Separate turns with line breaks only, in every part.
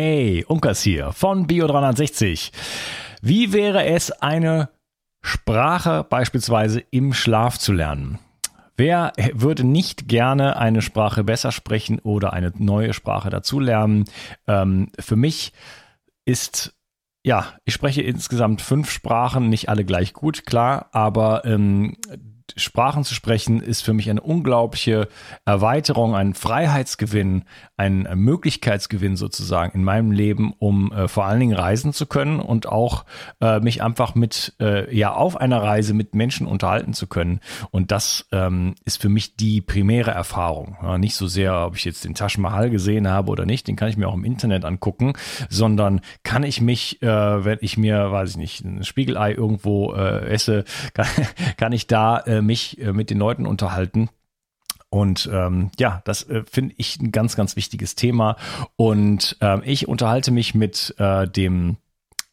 Hey, Unkas hier von Bio360. Wie wäre es, eine Sprache beispielsweise im Schlaf zu lernen? Wer würde nicht gerne eine Sprache besser sprechen oder eine neue Sprache dazulernen? Ähm, für mich ist ja, ich spreche insgesamt fünf Sprachen, nicht alle gleich gut, klar, aber ähm, Sprachen zu sprechen ist für mich eine unglaubliche Erweiterung, ein Freiheitsgewinn, ein Möglichkeitsgewinn sozusagen in meinem Leben, um äh, vor allen Dingen reisen zu können und auch äh, mich einfach mit, äh, ja, auf einer Reise mit Menschen unterhalten zu können. Und das ähm, ist für mich die primäre Erfahrung. Ja, nicht so sehr, ob ich jetzt den Taj Mahal gesehen habe oder nicht, den kann ich mir auch im Internet angucken, sondern kann ich mich, äh, wenn ich mir, weiß ich nicht, ein Spiegelei irgendwo äh, esse, kann, kann ich da äh, mich äh, mit den Leuten unterhalten. Und ähm, ja, das äh, finde ich ein ganz, ganz wichtiges Thema. Und ähm, ich unterhalte mich mit äh, dem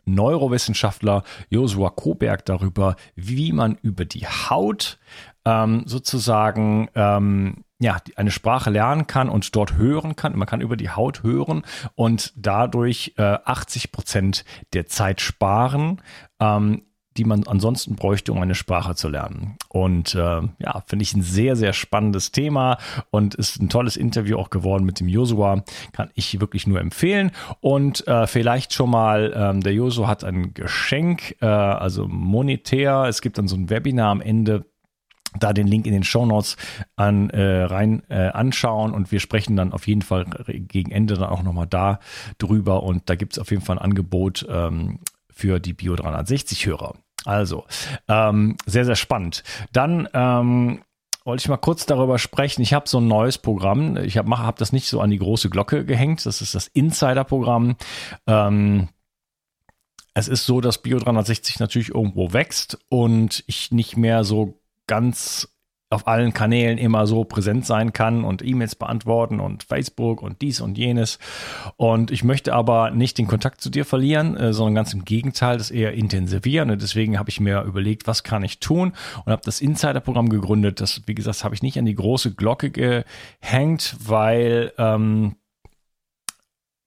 Neurowissenschaftler Josua Koberg darüber, wie man über die Haut ähm, sozusagen ähm, ja, eine Sprache lernen kann und dort hören kann. Man kann über die Haut hören und dadurch äh, 80 Prozent der Zeit sparen. Ähm, die man ansonsten bräuchte, um eine Sprache zu lernen. Und äh, ja, finde ich ein sehr, sehr spannendes Thema und ist ein tolles Interview auch geworden mit dem Josua. Kann ich wirklich nur empfehlen. Und äh, vielleicht schon mal, ähm, der Josua hat ein Geschenk, äh, also monetär. Es gibt dann so ein Webinar am Ende da den Link in den Show Notes an, äh, rein äh, anschauen und wir sprechen dann auf jeden Fall gegen Ende dann auch nochmal da drüber und da gibt es auf jeden Fall ein Angebot ähm, für die Bio 360 Hörer. Also, ähm, sehr, sehr spannend. Dann ähm, wollte ich mal kurz darüber sprechen. Ich habe so ein neues Programm. Ich habe hab das nicht so an die große Glocke gehängt. Das ist das Insider-Programm. Ähm, es ist so, dass Bio 360 natürlich irgendwo wächst und ich nicht mehr so ganz auf allen Kanälen immer so präsent sein kann und E-Mails beantworten und Facebook und dies und jenes. Und ich möchte aber nicht den Kontakt zu dir verlieren, äh, sondern ganz im Gegenteil, das eher intensivieren. Und deswegen habe ich mir überlegt, was kann ich tun und habe das Insider-Programm gegründet. Das, wie gesagt, habe ich nicht an die große Glocke gehängt, weil ähm,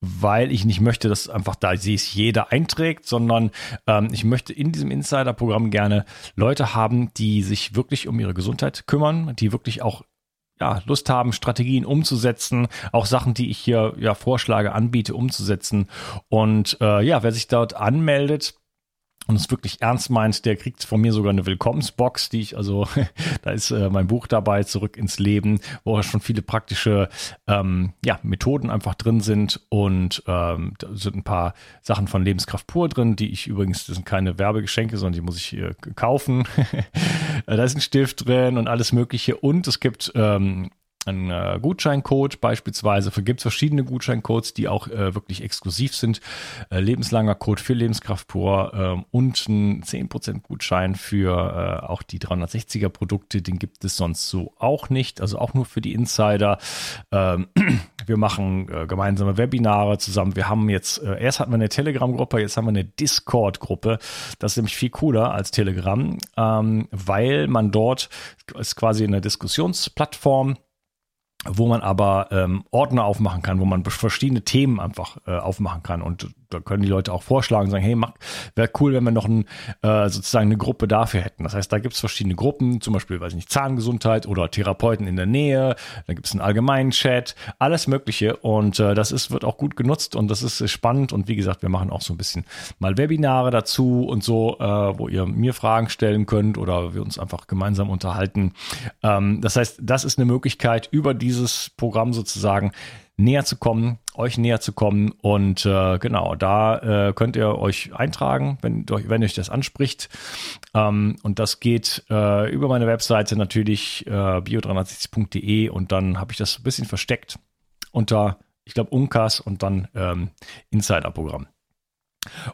weil ich nicht möchte, dass einfach da sich jeder einträgt, sondern ähm, ich möchte in diesem Insider-Programm gerne Leute haben, die sich wirklich um ihre Gesundheit kümmern, die wirklich auch ja, Lust haben, Strategien umzusetzen, auch Sachen, die ich hier ja vorschlage, anbiete, umzusetzen. Und äh, ja, wer sich dort anmeldet, und es wirklich ernst meint, der kriegt von mir sogar eine Willkommensbox, die ich also, da ist äh, mein Buch dabei, zurück ins Leben, wo schon viele praktische ähm, ja, Methoden einfach drin sind und ähm, da sind ein paar Sachen von Lebenskraft pur drin, die ich übrigens, das sind keine Werbegeschenke, sondern die muss ich äh, kaufen. da ist ein Stift drin und alles Mögliche und es gibt ähm, einen äh, Gutscheincode beispielsweise. Gibt es verschiedene Gutscheincodes, die auch äh, wirklich exklusiv sind. Äh, lebenslanger Code für Lebenskraft pur ähm, und ein 10% Gutschein für äh, auch die 360er Produkte. Den gibt es sonst so auch nicht. Also auch nur für die Insider. Ähm, wir machen äh, gemeinsame Webinare zusammen. Wir haben jetzt, äh, erst hatten wir eine Telegram-Gruppe, jetzt haben wir eine Discord-Gruppe. Das ist nämlich viel cooler als Telegram, ähm, weil man dort ist quasi eine Diskussionsplattform wo man aber ähm, Ordner aufmachen kann, wo man verschiedene Themen einfach äh, aufmachen kann. Und da können die Leute auch vorschlagen, sagen, hey, wäre cool, wenn wir noch ein, äh, sozusagen eine Gruppe dafür hätten. Das heißt, da gibt es verschiedene Gruppen, zum Beispiel, weiß ich nicht, Zahngesundheit oder Therapeuten in der Nähe, da gibt es einen allgemeinen Chat, alles Mögliche. Und äh, das ist, wird auch gut genutzt und das ist spannend. Und wie gesagt, wir machen auch so ein bisschen mal Webinare dazu und so, äh, wo ihr mir Fragen stellen könnt oder wir uns einfach gemeinsam unterhalten. Ähm, das heißt, das ist eine Möglichkeit, über dieses Programm sozusagen näher zu kommen, euch näher zu kommen. Und äh, genau, da äh, könnt ihr euch eintragen, wenn, wenn euch das anspricht. Ähm, und das geht äh, über meine Webseite natürlich äh, bio360.de und dann habe ich das ein bisschen versteckt unter, ich glaube, Unkas und dann ähm, Insider-Programm.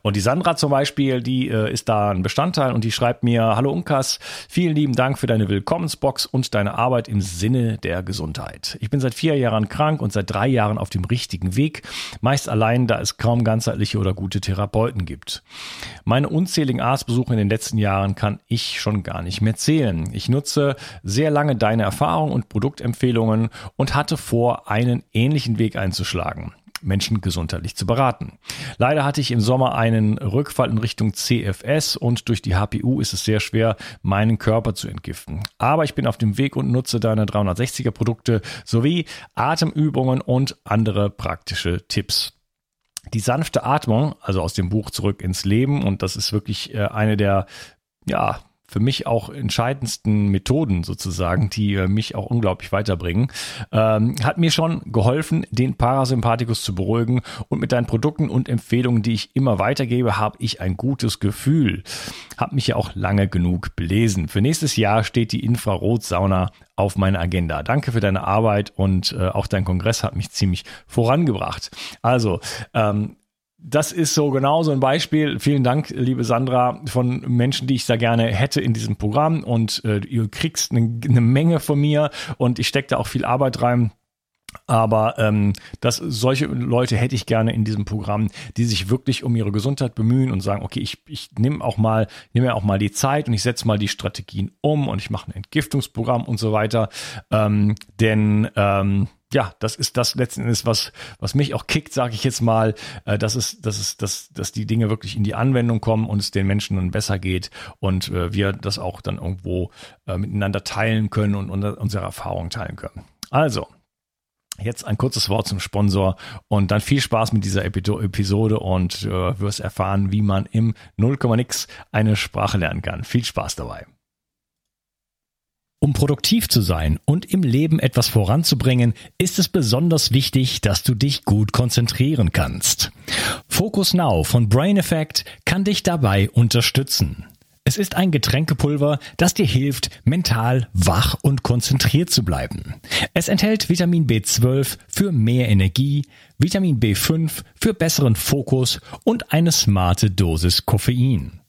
Und die Sandra zum Beispiel, die äh, ist da ein Bestandteil und die schreibt mir, hallo Unkas, vielen lieben Dank für deine Willkommensbox und deine Arbeit im Sinne der Gesundheit. Ich bin seit vier Jahren krank und seit drei Jahren auf dem richtigen Weg, meist allein, da es kaum ganzheitliche oder gute Therapeuten gibt. Meine unzähligen Arztbesuche in den letzten Jahren kann ich schon gar nicht mehr zählen. Ich nutze sehr lange deine Erfahrungen und Produktempfehlungen und hatte vor, einen ähnlichen Weg einzuschlagen. Menschen gesundheitlich zu beraten. Leider hatte ich im Sommer einen Rückfall in Richtung CFS und durch die HPU ist es sehr schwer, meinen Körper zu entgiften. Aber ich bin auf dem Weg und nutze deine 360er Produkte sowie Atemübungen und andere praktische Tipps. Die sanfte Atmung, also aus dem Buch Zurück ins Leben, und das ist wirklich äh, eine der, ja, für mich auch entscheidendsten Methoden sozusagen, die äh, mich auch unglaublich weiterbringen, ähm, hat mir schon geholfen, den Parasympathikus zu beruhigen und mit deinen Produkten und Empfehlungen, die ich immer weitergebe, habe ich ein gutes Gefühl. Habe mich ja auch lange genug belesen. Für nächstes Jahr steht die Infrarotsauna auf meiner Agenda. Danke für deine Arbeit und äh, auch dein Kongress hat mich ziemlich vorangebracht. Also, ähm, das ist so genau so ein Beispiel. Vielen Dank, liebe Sandra, von Menschen, die ich da gerne hätte in diesem Programm. Und äh, ihr kriegst eine, eine Menge von mir und ich stecke da auch viel Arbeit rein. Aber ähm, das, solche Leute hätte ich gerne in diesem Programm, die sich wirklich um ihre Gesundheit bemühen und sagen, okay, ich, ich nehme auch mal, nehme auch mal die Zeit und ich setze mal die Strategien um und ich mache ein Entgiftungsprogramm und so weiter. Ähm, denn ähm, ja, das ist das letzten Endes, was, was mich auch kickt, sage ich jetzt mal, äh, dass es, dass es, dass, dass die Dinge wirklich in die Anwendung kommen und es den Menschen dann besser geht und äh, wir das auch dann irgendwo äh, miteinander teilen können und, und unsere Erfahrungen teilen können. Also, Jetzt ein kurzes Wort zum Sponsor und dann viel Spaß mit dieser Episode und äh, wirst erfahren, wie man im 0, nix eine Sprache lernen kann. Viel Spaß dabei. Um produktiv zu sein und im Leben etwas voranzubringen, ist es besonders wichtig, dass du dich gut konzentrieren kannst. Focus Now von Brain Effect kann dich dabei unterstützen. Es ist ein Getränkepulver, das dir hilft, mental wach und konzentriert zu bleiben. Es enthält Vitamin B12 für mehr Energie, Vitamin B5 für besseren Fokus und eine smarte Dosis Koffein.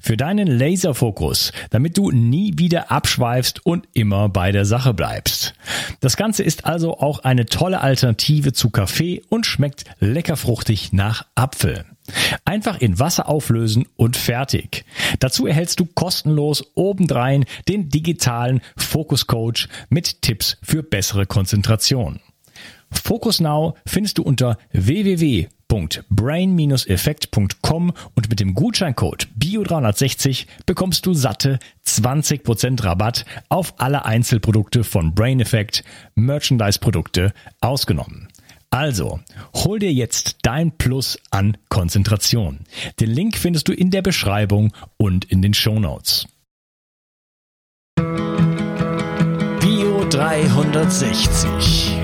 Für deinen Laserfokus, damit du nie wieder abschweifst und immer bei der Sache bleibst. Das Ganze ist also auch eine tolle Alternative zu Kaffee und schmeckt lecker fruchtig nach Apfel. Einfach in Wasser auflösen und fertig. Dazu erhältst du kostenlos obendrein den digitalen Fokus Coach mit Tipps für bessere Konzentration. Focus Now findest du unter www.brain-effekt.com und mit dem Gutscheincode BIO360 bekommst du satte 20% Rabatt auf alle Einzelprodukte von Brain Effect, Merchandise-Produkte ausgenommen. Also, hol dir jetzt dein Plus an Konzentration. Den Link findest du in der Beschreibung und in den Show Notes. Bio 360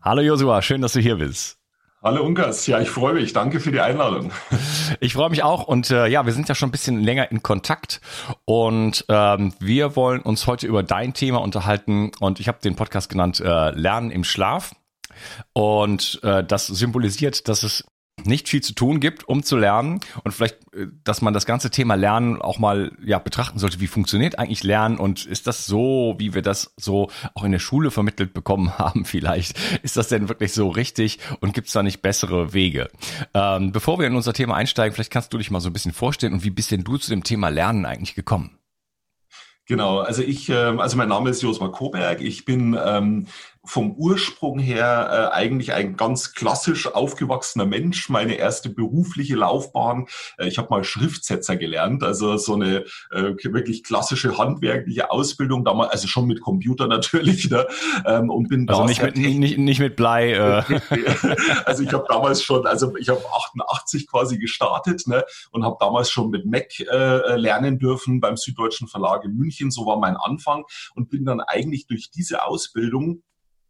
Hallo Josua, schön, dass du hier bist.
Hallo Unkas, ja, ich freue mich. Danke für die Einladung.
Ich freue mich auch und äh, ja, wir sind ja schon ein bisschen länger in Kontakt und ähm, wir wollen uns heute über dein Thema unterhalten und ich habe den Podcast genannt äh, Lernen im Schlaf. Und äh, das symbolisiert, dass es nicht viel zu tun gibt, um zu lernen und vielleicht, äh, dass man das ganze Thema Lernen auch mal ja betrachten sollte. Wie funktioniert eigentlich Lernen und ist das so, wie wir das so auch in der Schule vermittelt bekommen haben? Vielleicht ist das denn wirklich so richtig und gibt es da nicht bessere Wege? Ähm, bevor wir in unser Thema einsteigen, vielleicht kannst du dich mal so ein bisschen vorstellen und wie bist denn du zu dem Thema Lernen eigentlich gekommen?
Genau, also ich, ähm, also mein Name ist Josma Koberg. Ich bin ähm, vom Ursprung her äh, eigentlich ein ganz klassisch aufgewachsener Mensch. Meine erste berufliche Laufbahn, äh, ich habe mal Schriftsetzer gelernt, also so eine äh, wirklich klassische handwerkliche Ausbildung, damals, also schon mit Computer natürlich. Ne?
Ähm, und bin also nicht mit, nicht, nicht mit Blei. Äh.
also ich habe damals schon, also ich habe 88 quasi gestartet ne? und habe damals schon mit Mac äh, lernen dürfen beim Süddeutschen Verlag in München. So war mein Anfang und bin dann eigentlich durch diese Ausbildung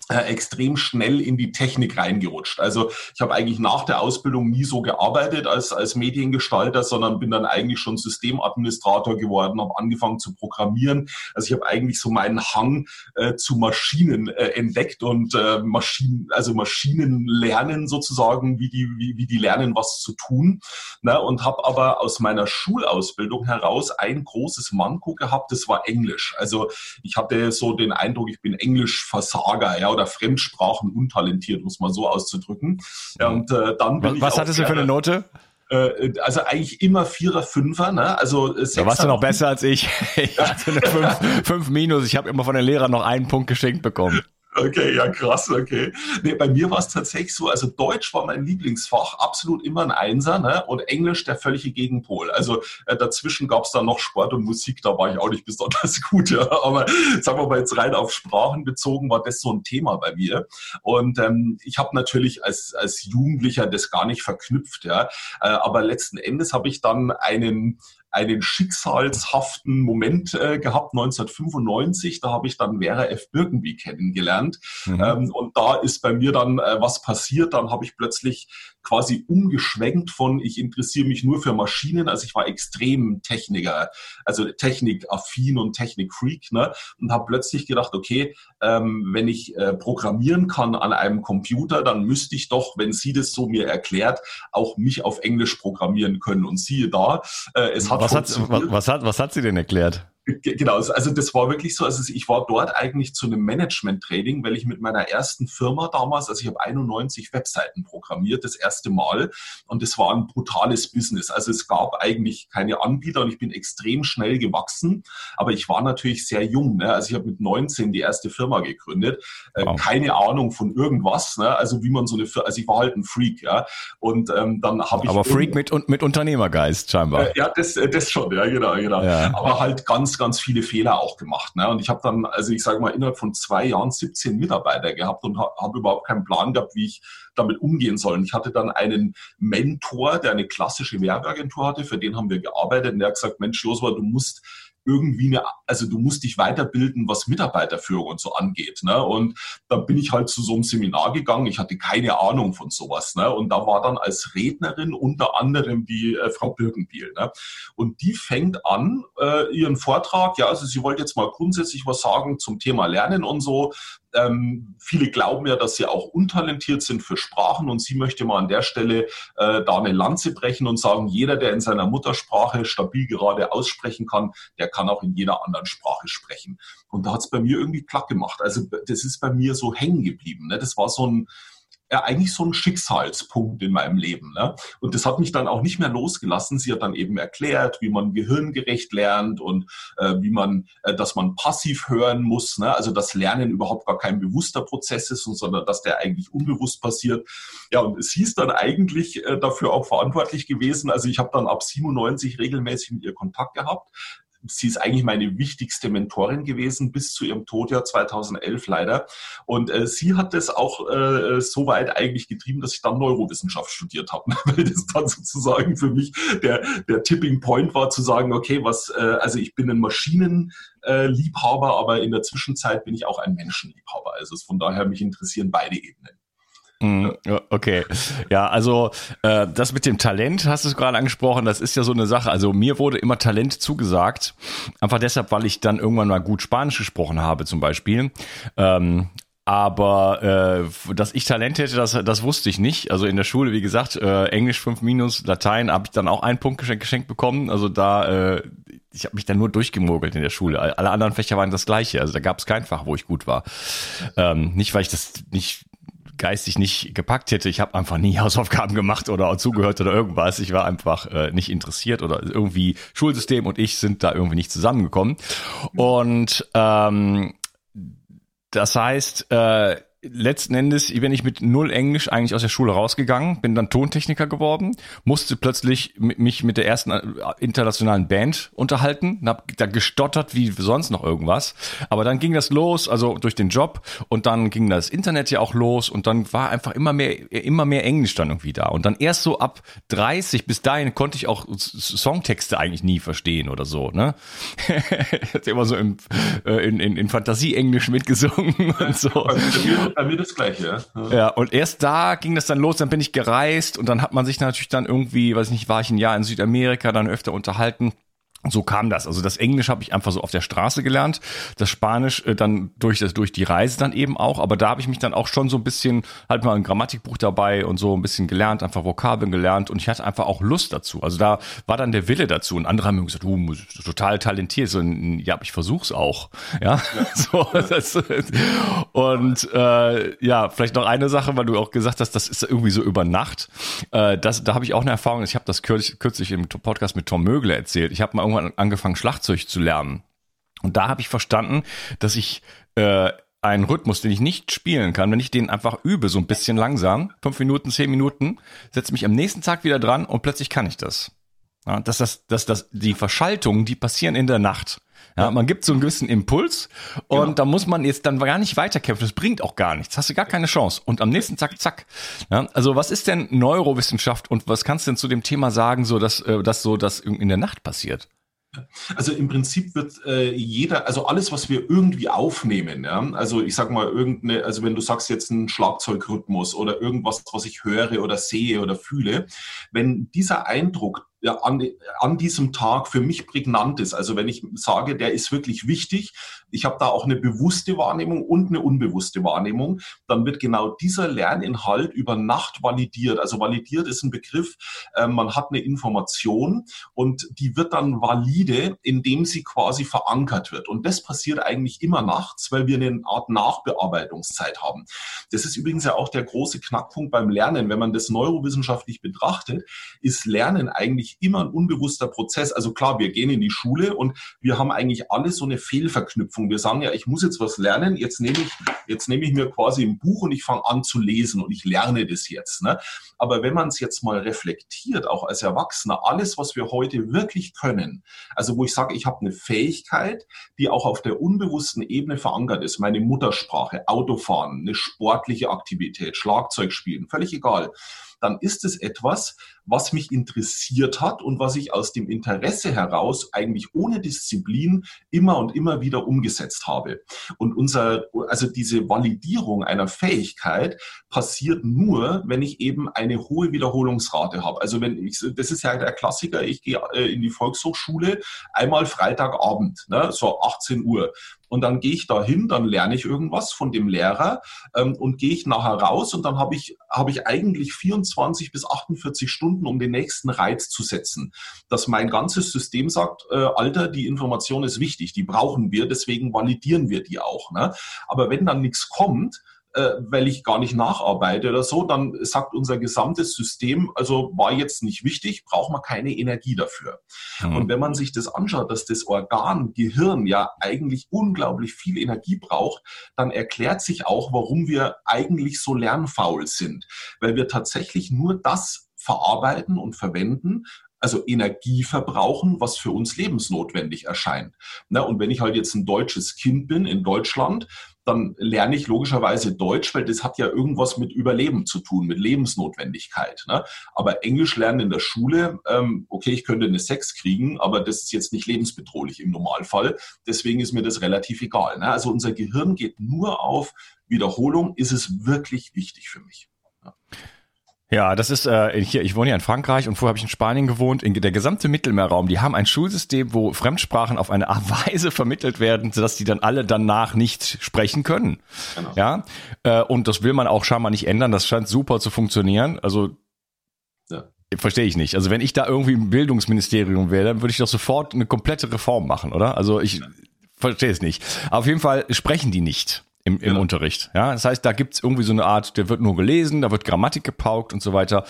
extrem schnell in die Technik reingerutscht. Also ich habe eigentlich nach der Ausbildung nie so gearbeitet als, als Mediengestalter, sondern bin dann eigentlich schon Systemadministrator geworden, habe angefangen zu programmieren. Also ich habe eigentlich so meinen Hang äh, zu Maschinen äh, entdeckt und äh, Maschinen, also Maschinen lernen sozusagen, wie die, wie, wie die lernen, was zu tun. Ne? Und habe aber aus meiner Schulausbildung heraus ein großes Manko gehabt, das war Englisch. Also ich hatte so den Eindruck, ich bin Englischversager, ja, oder Fremdsprachen untalentiert, muss man so auszudrücken. Ja,
und äh, dann bin Was, was hattest du für eine Note?
Äh, also eigentlich immer Vierer, Fünfer, ne? Also
äh, Da warst du noch besser als ich. Ich hatte eine fünf, fünf Minus. Ich habe immer von den Lehrern noch einen Punkt geschenkt bekommen.
Okay, ja krass, okay. Nee, bei mir war es tatsächlich so, also Deutsch war mein Lieblingsfach, absolut immer ein Einser, ne? Und Englisch der völlige Gegenpol. Also äh, dazwischen gab es dann noch Sport und Musik, da war ich auch nicht besonders gut, ja. Aber sagen wir mal jetzt rein auf Sprachen bezogen, war das so ein Thema bei mir. Und ähm, ich habe natürlich als, als Jugendlicher das gar nicht verknüpft, ja. Äh, aber letzten Endes habe ich dann einen einen schicksalshaften Moment äh, gehabt, 1995. Da habe ich dann Vera F. Birkenby kennengelernt. Mhm. Ähm, und da ist bei mir dann äh, was passiert. Dann habe ich plötzlich quasi umgeschwenkt von, ich interessiere mich nur für Maschinen. Also ich war extrem Techniker, also Technikaffin und Technikfreak. Ne? Und habe plötzlich gedacht, okay, ähm, wenn ich äh, programmieren kann an einem Computer, dann müsste ich doch, wenn sie das so mir erklärt, auch mich auf Englisch programmieren können. Und siehe da,
äh, es hat was hat, was, hat, was hat sie denn erklärt?
Genau, also das war wirklich so. Also ich war dort eigentlich zu einem Management-Training, weil ich mit meiner ersten Firma damals, also ich habe 91 Webseiten programmiert, das erste Mal. Und das war ein brutales Business. Also es gab eigentlich keine Anbieter und ich bin extrem schnell gewachsen. Aber ich war natürlich sehr jung. Ne? Also ich habe mit 19 die erste Firma gegründet. Äh, wow. Keine Ahnung von irgendwas. Ne? Also wie man so eine Firma, also ich war halt ein Freak. Ja. Und ähm, dann habe ich.
Aber Freak mit, mit Unternehmergeist scheinbar.
Äh, ja, das, äh, das schon, ja, genau, genau. Ja. Aber halt ganz ganz, viele Fehler auch gemacht. Ne? Und ich habe dann, also ich sage mal, innerhalb von zwei Jahren 17 Mitarbeiter gehabt und habe hab überhaupt keinen Plan gehabt, wie ich damit umgehen soll. Und ich hatte dann einen Mentor, der eine klassische Werbeagentur hatte, für den haben wir gearbeitet und der hat gesagt, Mensch, Josua, du musst irgendwie eine, also du musst dich weiterbilden, was Mitarbeiterführung und so angeht. Ne? Und da bin ich halt zu so einem Seminar gegangen. Ich hatte keine Ahnung von sowas. Ne? Und da war dann als Rednerin unter anderem die äh, Frau Birkenbiel. Ne? Und die fängt an, äh, ihren Vortrag, ja, also sie wollte jetzt mal grundsätzlich was sagen zum Thema Lernen und so. Ähm, viele glauben ja, dass sie auch untalentiert sind für Sprachen und sie möchte mal an der Stelle äh, da eine Lanze brechen und sagen, jeder, der in seiner Muttersprache stabil gerade aussprechen kann, der kann auch in jeder anderen Sprache sprechen. Und da hat es bei mir irgendwie platt gemacht. Also das ist bei mir so hängen geblieben. Ne? Das war so ein, ja eigentlich so ein Schicksalspunkt in meinem Leben. Ne? Und das hat mich dann auch nicht mehr losgelassen. Sie hat dann eben erklärt, wie man gehirngerecht lernt und äh, wie man, äh, dass man passiv hören muss. Ne? Also dass Lernen überhaupt gar kein bewusster Prozess ist, sondern dass der eigentlich unbewusst passiert. Ja, und sie ist dann eigentlich äh, dafür auch verantwortlich gewesen. Also ich habe dann ab 97 regelmäßig mit ihr Kontakt gehabt sie ist eigentlich meine wichtigste Mentorin gewesen bis zu ihrem Tod ja 2011 leider. Und äh, sie hat das auch äh, so weit eigentlich getrieben, dass ich dann Neurowissenschaft studiert habe, weil das dann sozusagen für mich der, der Tipping Point war zu sagen, okay, was, äh, also ich bin ein Maschinenliebhaber, aber in der Zwischenzeit bin ich auch ein Menschenliebhaber. Also von daher mich interessieren beide Ebenen.
Mhm, okay, ja, also äh, das mit dem Talent hast du gerade angesprochen, das ist ja so eine Sache. Also mir wurde immer Talent zugesagt, einfach deshalb, weil ich dann irgendwann mal gut Spanisch gesprochen habe zum Beispiel. Ähm, aber äh, dass ich Talent hätte, das, das wusste ich nicht. Also in der Schule, wie gesagt, äh, Englisch 5 minus, Latein habe ich dann auch einen Punkt geschenkt, geschenkt bekommen. Also da, äh, ich habe mich dann nur durchgemogelt in der Schule. Alle anderen Fächer waren das gleiche. Also da gab es kein Fach, wo ich gut war. Ähm, nicht, weil ich das nicht geistig nicht gepackt hätte. Ich habe einfach nie Hausaufgaben gemacht oder zugehört oder irgendwas. Ich war einfach äh, nicht interessiert oder irgendwie Schulsystem und ich sind da irgendwie nicht zusammengekommen. Und ähm, das heißt, äh, letzten Endes bin ich mit null Englisch eigentlich aus der Schule rausgegangen, bin dann Tontechniker geworden, musste plötzlich mich mit der ersten äh, internationalen Band unterhalten, hab da gestottert wie sonst noch irgendwas. Aber dann ging das los, also durch den Job und dann ging das Internet ja auch los und dann war einfach immer mehr, immer mehr Englisch dann irgendwie da. Und dann erst so ab 30 bis dahin konnte ich auch Songtexte eigentlich nie verstehen oder so, ne? hatte immer so im, äh, in, in, in Fantasie-Englisch mitgesungen und so.
Bei, mir das Gleiche.
Ja. ja, und erst da ging das dann los, dann bin ich gereist und dann hat man sich natürlich dann irgendwie, weiß nicht, war ich ein Jahr in Südamerika, dann öfter unterhalten so kam das. Also das Englisch habe ich einfach so auf der Straße gelernt, das Spanisch äh, dann durch das durch die Reise dann eben auch. Aber da habe ich mich dann auch schon so ein bisschen halt mal ein Grammatikbuch dabei und so ein bisschen gelernt, einfach Vokabeln gelernt und ich hatte einfach auch Lust dazu. Also da war dann der Wille dazu. Und andere haben mir gesagt, du bist total talentiert. So, ja, ich versuch's auch. Ja, ja. so das, und äh, ja, vielleicht noch eine Sache, weil du auch gesagt hast, das ist irgendwie so über Nacht. Äh, das, da habe ich auch eine Erfahrung. Ich habe das kürzlich, kürzlich im Podcast mit Tom Mögele erzählt. Ich habe mal irgendwann angefangen, Schlagzeug zu lernen. Und da habe ich verstanden, dass ich äh, einen Rhythmus, den ich nicht spielen kann, wenn ich den einfach übe, so ein bisschen langsam, fünf Minuten, zehn Minuten, setze mich am nächsten Tag wieder dran und plötzlich kann ich das. Ja, dass das, dass das, die Verschaltungen, die passieren in der Nacht. Ja, man gibt so einen gewissen Impuls und genau. da muss man jetzt dann gar nicht weiterkämpfen. Das bringt auch gar nichts. Hast du gar keine Chance. Und am nächsten Tag, zack. Ja, also was ist denn Neurowissenschaft und was kannst du denn zu dem Thema sagen, so dass, äh, dass so das in der Nacht passiert?
Also im Prinzip wird äh, jeder, also alles, was wir irgendwie aufnehmen, ja, also ich sag mal irgendeine, also wenn du sagst jetzt ein Schlagzeugrhythmus oder irgendwas, was ich höre oder sehe oder fühle, wenn dieser Eindruck ja, an, an diesem Tag für mich prägnant ist. Also wenn ich sage, der ist wirklich wichtig, ich habe da auch eine bewusste Wahrnehmung und eine unbewusste Wahrnehmung, dann wird genau dieser Lerninhalt über Nacht validiert. Also validiert ist ein Begriff, äh, man hat eine Information und die wird dann valide, indem sie quasi verankert wird. Und das passiert eigentlich immer nachts, weil wir eine Art Nachbearbeitungszeit haben. Das ist übrigens ja auch der große Knackpunkt beim Lernen. Wenn man das neurowissenschaftlich betrachtet, ist Lernen eigentlich immer ein unbewusster Prozess. Also klar, wir gehen in die Schule und wir haben eigentlich alle so eine Fehlverknüpfung. Wir sagen ja, ich muss jetzt was lernen, jetzt nehme ich, jetzt nehme ich mir quasi ein Buch und ich fange an zu lesen und ich lerne das jetzt. Ne? Aber wenn man es jetzt mal reflektiert, auch als Erwachsener, alles, was wir heute wirklich können, also wo ich sage, ich habe eine Fähigkeit, die auch auf der unbewussten Ebene verankert ist, meine Muttersprache, Autofahren, eine sportliche Aktivität, Schlagzeug spielen, völlig egal dann ist es etwas, was mich interessiert hat und was ich aus dem Interesse heraus eigentlich ohne Disziplin immer und immer wieder umgesetzt habe. Und unser, also diese Validierung einer Fähigkeit passiert nur, wenn ich eben eine hohe Wiederholungsrate habe. Also wenn ich, das ist ja der Klassiker, ich gehe äh, in die Volkshochschule einmal Freitagabend, ne, so 18 Uhr. Und dann gehe ich da hin, dann lerne ich irgendwas von dem Lehrer ähm, und gehe ich nachher raus und dann habe ich, habe ich eigentlich 24 bis 48 Stunden, um den nächsten Reiz zu setzen. Dass mein ganzes System sagt, äh, Alter, die Information ist wichtig, die brauchen wir, deswegen validieren wir die auch. Ne? Aber wenn dann nichts kommt, weil ich gar nicht nacharbeite oder so, dann sagt unser gesamtes System, also war jetzt nicht wichtig, braucht man keine Energie dafür. Mhm. Und wenn man sich das anschaut, dass das Organ Gehirn ja eigentlich unglaublich viel Energie braucht, dann erklärt sich auch, warum wir eigentlich so lernfaul sind, weil wir tatsächlich nur das verarbeiten und verwenden, also Energie verbrauchen, was für uns lebensnotwendig erscheint. Na, und wenn ich halt jetzt ein deutsches Kind bin in Deutschland, dann lerne ich logischerweise Deutsch, weil das hat ja irgendwas mit Überleben zu tun, mit Lebensnotwendigkeit. Ne? Aber Englisch lernen in der Schule, ähm, okay, ich könnte eine Sex kriegen, aber das ist jetzt nicht lebensbedrohlich im Normalfall. Deswegen ist mir das relativ egal. Ne? Also unser Gehirn geht nur auf Wiederholung. Ist es wirklich wichtig für mich?
Ja. Ja, das ist äh, hier. Ich wohne ja in Frankreich und vorher habe ich in Spanien gewohnt. In der gesamte Mittelmeerraum, die haben ein Schulsystem, wo Fremdsprachen auf eine Art Weise vermittelt werden, sodass die dann alle danach nicht sprechen können. Genau. Ja, äh, und das will man auch scheinbar nicht ändern. Das scheint super zu funktionieren. Also ja. Verstehe ich nicht. Also wenn ich da irgendwie im Bildungsministerium wäre, dann würde ich doch sofort eine komplette Reform machen, oder? Also ich verstehe es nicht. Auf jeden Fall sprechen die nicht im, im ja. Unterricht. Ja, das heißt, da gibt's irgendwie so eine Art, der wird nur gelesen, da wird Grammatik gepaukt und so weiter.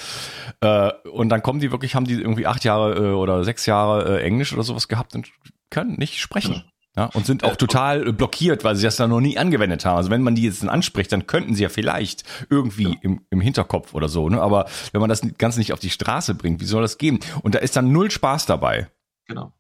Äh, und dann kommen die wirklich, haben die irgendwie acht Jahre äh, oder sechs Jahre äh, Englisch oder sowas gehabt und können nicht sprechen. Ja, und sind auch total blockiert, weil sie das da noch nie angewendet haben. Also wenn man die jetzt dann anspricht, dann könnten sie ja vielleicht irgendwie ja. im, im Hinterkopf oder so. Ne? Aber wenn man das Ganze nicht auf die Straße bringt, wie soll das gehen? Und da ist dann null Spaß dabei.
Genau.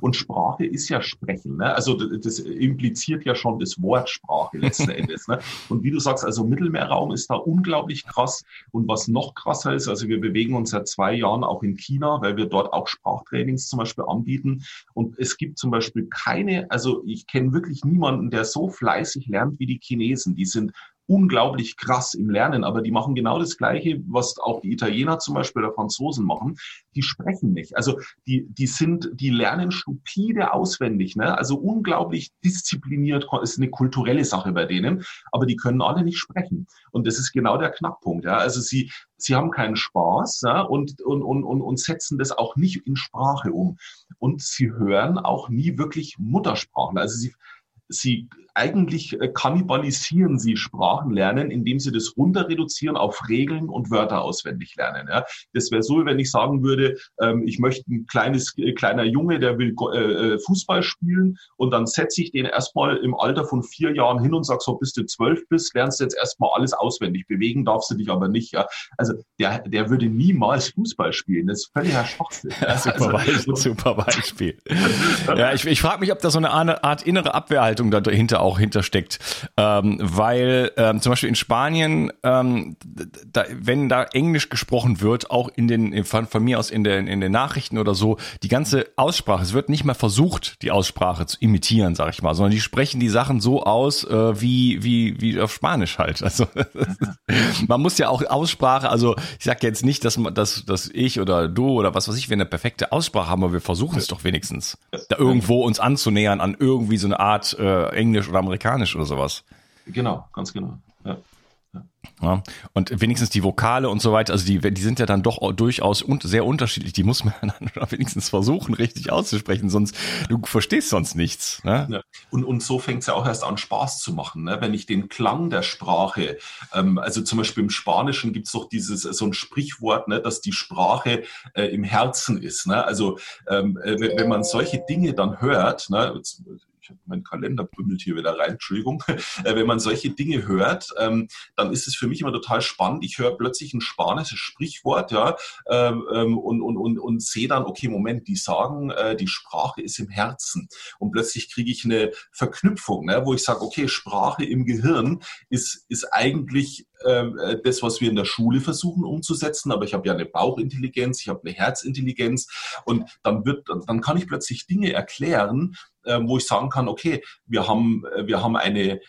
Und Sprache ist ja Sprechen. Ne? Also das impliziert ja schon das Wort Sprache letzten Endes. Ne? Und wie du sagst, also Mittelmeerraum ist da unglaublich krass. Und was noch krasser ist, also wir bewegen uns seit zwei Jahren auch in China, weil wir dort auch Sprachtrainings zum Beispiel anbieten. Und es gibt zum Beispiel keine, also ich kenne wirklich niemanden, der so fleißig lernt wie die Chinesen. Die sind unglaublich krass im Lernen, aber die machen genau das Gleiche, was auch die Italiener zum Beispiel oder Franzosen machen. Die sprechen nicht. Also die, die sind, die lernen stupide auswendig, ne? Also unglaublich diszipliniert, ist eine kulturelle Sache bei denen, aber die können alle nicht sprechen. Und das ist genau der Knackpunkt. Ja? Also sie, sie haben keinen Spaß ja? und, und, und, und, und setzen das auch nicht in Sprache um. Und sie hören auch nie wirklich Muttersprachen. Also sie, sie eigentlich äh, kannibalisieren sie Sprachenlernen, indem sie das runter reduzieren auf Regeln und Wörter auswendig lernen. Ja. Das wäre so, wenn ich sagen würde, ähm, ich möchte ein kleines, äh, kleiner Junge, der will äh, äh, Fußball spielen und dann setze ich den erstmal im Alter von vier Jahren hin und sag so, bis du zwölf bist, lernst du jetzt erstmal alles auswendig. Bewegen darfst du dich aber nicht. Ja. Also der, der würde niemals Fußball spielen. Das ist völliger Schwachsinn. Ja,
super, also, Beispiel, super Beispiel. ja, ich, ich frage mich, ob da so eine Art innere Abwehrhaltung dahinter auch hintersteckt. Ähm, weil ähm, zum Beispiel in Spanien, ähm, da, wenn da Englisch gesprochen wird, auch in den, von, von mir aus in den, in den Nachrichten oder so, die ganze Aussprache, es wird nicht mehr versucht, die Aussprache zu imitieren, sag ich mal, sondern die sprechen die Sachen so aus, äh, wie, wie, wie auf Spanisch halt. Also man muss ja auch Aussprache, also ich sag jetzt nicht, dass, man, dass, dass ich oder du oder was weiß ich, wir eine perfekte Aussprache haben, aber wir versuchen es doch wenigstens, da irgendwo uns anzunähern an irgendwie so eine Art äh, Englisch oder amerikanisch oder sowas.
Genau, ganz genau. Ja.
Ja, und wenigstens die Vokale und so weiter, also die, die sind ja dann doch durchaus un sehr unterschiedlich. Die muss man dann wenigstens versuchen, richtig auszusprechen, sonst du verstehst sonst nichts. Ne?
Ja. Und, und so fängt es ja auch erst an, Spaß zu machen. Ne? Wenn ich den Klang der Sprache, ähm, also zum Beispiel im Spanischen gibt es doch dieses so ein Sprichwort, ne, dass die Sprache äh, im Herzen ist. Ne? Also ähm, äh, wenn man solche Dinge dann hört, ne, ich habe meinen Kalender bümmelt hier wieder rein, Entschuldigung, äh, wenn man solche Dinge hört, ähm, dann ist es für mich immer total spannend. Ich höre plötzlich ein spanisches Sprichwort, ja, ähm, ähm, und, und, und, und sehe dann, okay, Moment, die sagen, äh, die Sprache ist im Herzen. Und plötzlich kriege ich eine Verknüpfung, ne, wo ich sage, okay, Sprache im Gehirn ist, ist eigentlich äh, das, was wir in der Schule versuchen umzusetzen, aber ich habe ja eine Bauchintelligenz, ich habe eine Herzintelligenz und dann wird, dann kann ich plötzlich Dinge erklären, äh, wo ich sagen kann, okay, wir haben, äh, wir haben eine,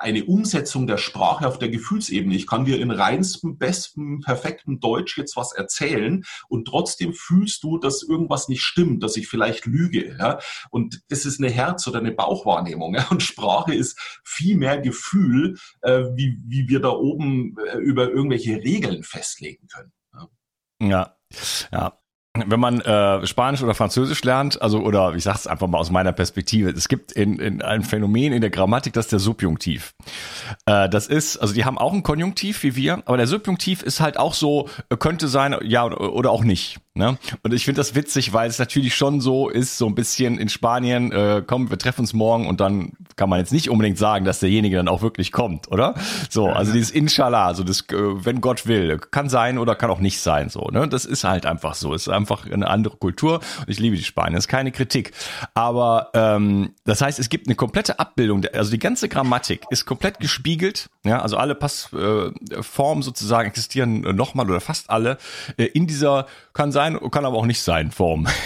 eine Umsetzung der Sprache auf der Gefühlsebene. Ich kann dir in reinstem, bestem, perfektem Deutsch jetzt was erzählen und trotzdem fühlst du, dass irgendwas nicht stimmt, dass ich vielleicht lüge. Ja? Und das ist eine Herz- oder eine Bauchwahrnehmung. Ja? Und Sprache ist viel mehr Gefühl, äh, wie, wie wir da oben äh, über irgendwelche Regeln festlegen können.
Ja, ja. ja wenn man äh, Spanisch oder Französisch lernt, also oder ich sag's einfach mal aus meiner Perspektive, es gibt in, in ein Phänomen in der Grammatik, das ist der Subjunktiv. Äh, das ist, also die haben auch ein Konjunktiv wie wir, aber der Subjunktiv ist halt auch so, könnte sein, ja oder auch nicht. Ne? Und ich finde das witzig, weil es natürlich schon so ist, so ein bisschen in Spanien, äh, komm, wir treffen uns morgen und dann kann man jetzt nicht unbedingt sagen, dass derjenige dann auch wirklich kommt, oder? So, also dieses Inshallah, also das, äh, wenn Gott will, kann sein oder kann auch nicht sein, so, ne? Das ist halt einfach so, es ist einfach eine andere Kultur und ich liebe die Spanier, das ist keine Kritik. Aber ähm, das heißt, es gibt eine komplette Abbildung, also die ganze Grammatik ist komplett gespiegelt, ja, also alle Passformen äh, sozusagen existieren nochmal oder fast alle äh, in dieser, kann sein, sein, kann aber auch nicht sein, Form.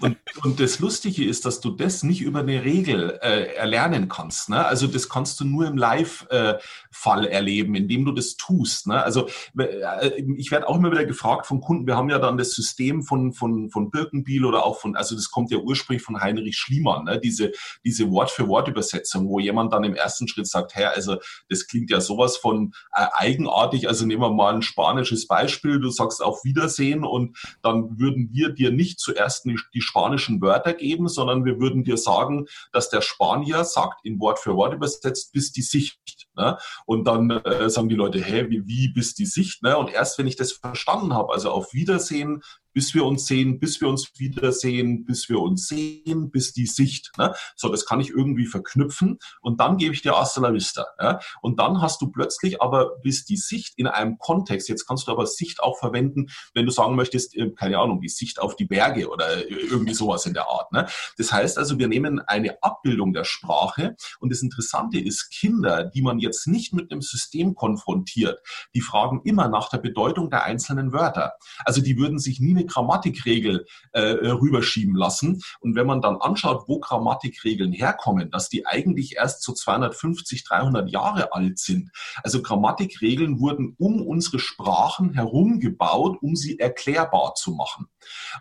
Und, und das Lustige ist, dass du das nicht über eine Regel äh, erlernen kannst. Ne? Also das kannst du nur im Live-Fall äh, erleben, indem du das tust. Ne? Also äh, ich werde auch immer wieder gefragt von Kunden, wir haben ja dann das System von, von, von Birkenbiel oder auch von, also das kommt ja ursprünglich von Heinrich Schliemann, ne? diese, diese Wort-für-Wort-Übersetzung, wo jemand dann im ersten Schritt sagt, Herr, also das klingt ja sowas von äh, eigenartig, also nehmen wir mal ein spanisches Beispiel, du sagst auf Wiedersehen und dann würden wir dir nicht zuerst die, spanischen Wörter geben, sondern wir würden dir sagen, dass der Spanier sagt, in Wort für Wort übersetzt, bis die Sicht. Ne? Und dann äh, sagen die Leute, hä, wie, wie bis die Sicht? Ne? Und erst wenn ich das verstanden habe, also auf Wiedersehen, bis wir uns sehen, bis wir uns wiedersehen, bis wir uns sehen, bis die Sicht. Ne? So, das kann ich irgendwie verknüpfen und dann gebe ich dir Hasta la Vista. Ja? Und dann hast du plötzlich aber bis die Sicht in einem Kontext, jetzt kannst du aber Sicht auch verwenden, wenn du sagen möchtest, äh, keine Ahnung, die Sicht auf die Berge oder irgendwie sowas in der Art. Ne? Das heißt also, wir nehmen eine Abbildung der Sprache und das Interessante ist, Kinder, die man jetzt nicht mit einem System konfrontiert, die fragen immer nach der Bedeutung der einzelnen Wörter. Also die würden sich nie eine Grammatikregel äh, rüberschieben lassen. Und wenn man dann anschaut, wo Grammatikregeln herkommen, dass die eigentlich erst so 250, 300 Jahre alt sind. Also Grammatikregeln wurden um unsere Sprachen herum gebaut, um sie erklärbar zu machen.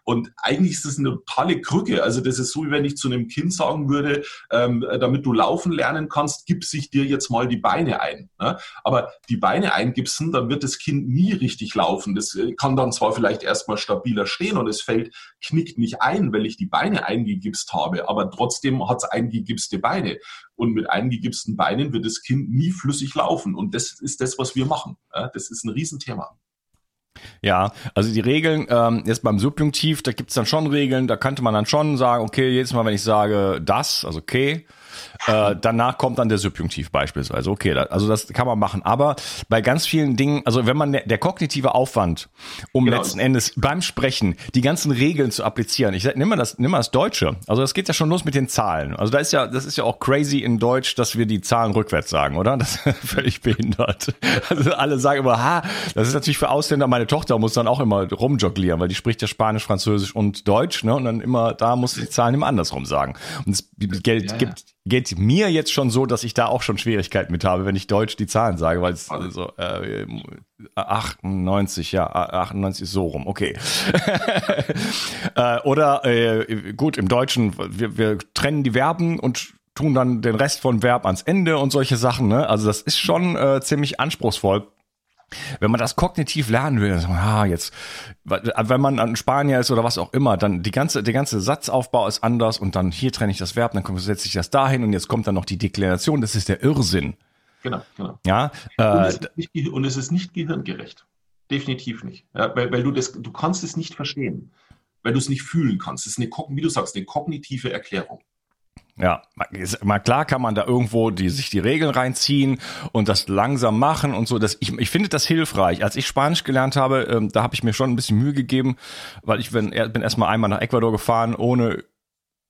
Und eigentlich ist das eine totale Krücke. Also das ist so, wie wenn ich zu einem Kind sagen würde, ähm, damit du laufen lernen kannst, gib sich dir jetzt mal die Beine ein. Ne? Aber die Beine eingipsen, dann wird das Kind nie richtig laufen. Das äh, kann dann zwar vielleicht erstmal stabiler stehen und es fällt, knickt nicht ein, weil ich die Beine eingegipst habe, aber trotzdem hat es eingegipste Beine. Und mit eingegipsten Beinen wird das Kind nie flüssig laufen. Und das ist das, was wir machen. Ja? Das ist ein Riesenthema.
Ja, also die Regeln, ähm, jetzt beim Subjunktiv, da gibt's dann schon Regeln, da könnte man dann schon sagen, okay, jedes Mal, wenn ich sage das, also okay, äh, danach kommt dann der Subjunktiv beispielsweise. Okay, da, also das kann man machen. Aber bei ganz vielen Dingen, also wenn man der, der kognitive Aufwand, um genau. letzten Endes beim Sprechen die ganzen Regeln zu applizieren, ich nimm mal das, nimm mal das Deutsche. Also das geht ja schon los mit den Zahlen. Also da ist ja, das ist ja auch crazy in Deutsch, dass wir die Zahlen rückwärts sagen, oder? Das ist völlig behindert. Also alle sagen immer, ha, das ist natürlich für Ausländer. Meine Tochter muss dann auch immer rumjonglieren, weil die spricht ja Spanisch, Französisch und Deutsch, ne? Und dann immer, da muss die Zahlen immer andersrum sagen. Und es Geld ja, gibt geht mir jetzt schon so, dass ich da auch schon Schwierigkeiten mit habe, wenn ich Deutsch die Zahlen sage, weil es also äh, 98, ja, 98 ist so rum, okay. äh, oder äh, gut, im Deutschen, wir, wir trennen die Verben und tun dann den Rest von Verb ans Ende und solche Sachen. Ne? Also das ist schon äh, ziemlich anspruchsvoll. Wenn man das kognitiv lernen will, dann ah, jetzt, wenn man ein Spanier ist oder was auch immer, dann die ganze, der ganze Satzaufbau ist anders und dann hier trenne ich das Verb, dann setze ich das dahin und jetzt kommt dann noch die Deklination. Das ist der Irrsinn.
Genau, genau.
Ja,
äh, und, es nicht, und, es ist nicht gehirngerecht. Definitiv nicht. Ja, weil, weil du das, du kannst es nicht verstehen, weil du es nicht fühlen kannst. Es ist eine, wie du sagst, eine kognitive Erklärung.
Ja, mal klar kann man da irgendwo die, sich die Regeln reinziehen und das langsam machen und so. Das, ich, ich finde das hilfreich. Als ich Spanisch gelernt habe, ähm, da habe ich mir schon ein bisschen Mühe gegeben, weil ich bin, bin erstmal einmal nach Ecuador gefahren, ohne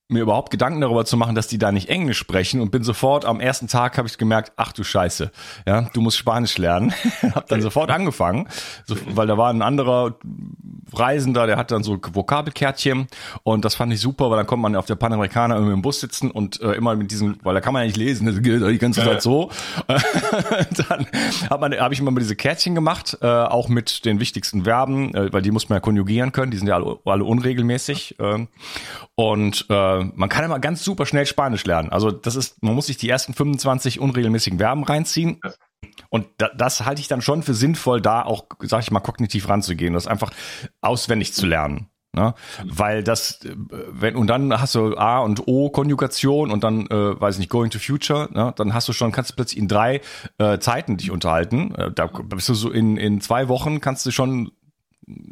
mir überhaupt Gedanken darüber zu machen, dass die da nicht Englisch sprechen und bin sofort am ersten Tag habe ich gemerkt, ach du Scheiße, ja, du musst Spanisch lernen. hab dann sofort angefangen, so, weil da war ein anderer Reisender, der hat dann so Vokabelkärtchen und das fand ich super, weil dann kommt man auf der Panamericana irgendwie im Bus sitzen und äh, immer mit diesem, weil da kann man ja nicht lesen, das geht die ganze Zeit so. dann hat man, habe ich immer mit diese Kärtchen gemacht, äh, auch mit den wichtigsten Verben, äh, weil die muss man ja konjugieren können, die sind ja alle, alle unregelmäßig äh, und äh, man kann immer ganz super schnell Spanisch lernen. Also das ist, man muss sich die ersten 25 unregelmäßigen Verben reinziehen. Und da, das halte ich dann schon für sinnvoll, da auch, sag ich mal, kognitiv ranzugehen, das einfach auswendig zu lernen. Ne? Weil das, wenn, und dann hast du A und O Konjugation und dann, äh, weiß ich nicht, going to future, ne? dann hast du schon, kannst du plötzlich in drei äh, Zeiten dich unterhalten. Äh, da bist du so in, in zwei Wochen kannst du schon